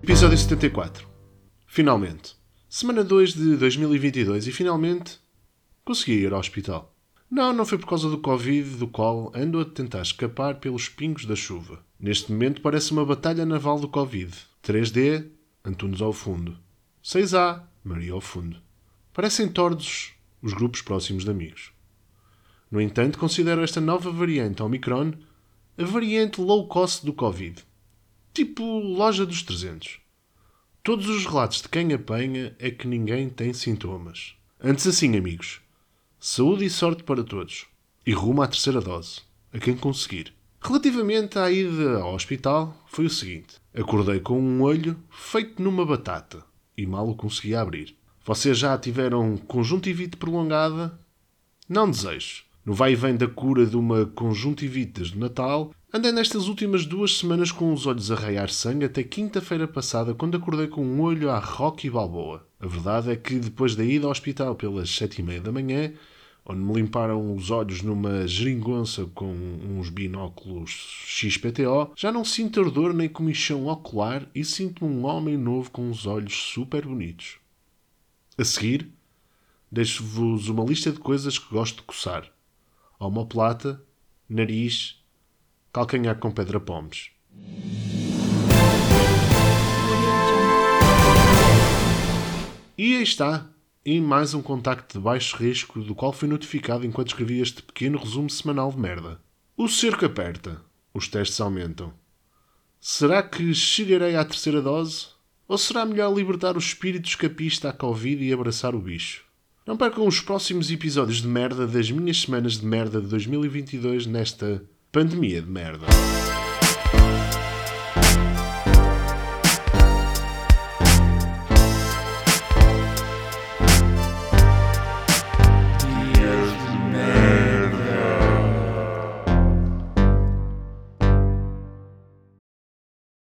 Episódio 74. Finalmente. Semana 2 de 2022 e finalmente consegui ir ao hospital. Não, não foi por causa do Covid, do qual ando a tentar escapar pelos pingos da chuva. Neste momento parece uma batalha naval do Covid. 3D, Antunes ao fundo. 6A, Maria ao fundo. Parecem tordos os grupos próximos de amigos. No entanto, considero esta nova variante Omicron a variante low cost do Covid. Tipo loja dos 300. Todos os relatos de quem apanha é que ninguém tem sintomas. Antes assim, amigos. Saúde e sorte para todos. E rumo à terceira dose. A quem conseguir. Relativamente à ida ao hospital, foi o seguinte. Acordei com um olho feito numa batata e mal o conseguia abrir. Vocês já tiveram conjuntivite prolongada? Não desejo. No vai e vem da cura de uma conjuntivite o Natal, andei nestas últimas duas semanas com os olhos a raiar sangue até quinta-feira passada, quando acordei com um olho à Rocky Balboa. A verdade é que depois da ida ao hospital pelas sete e meia da manhã, onde me limparam os olhos numa geringonça com uns binóculos XPTO, já não sinto ardor nem comichão ocular e sinto-me um homem novo com uns olhos super bonitos. A seguir, deixo-vos uma lista de coisas que gosto de coçar. Omoplata, nariz, calcanhar com pedra-pomes. E aí está, em mais um contacto de baixo risco do qual fui notificado enquanto escrevi este pequeno resumo semanal de merda. O cerco aperta, os testes aumentam. Será que chegarei à terceira dose? Ou será melhor libertar o espírito escapista à Covid e abraçar o bicho? Não percam os próximos episódios de merda das minhas semanas de merda de 2022 nesta pandemia de merda.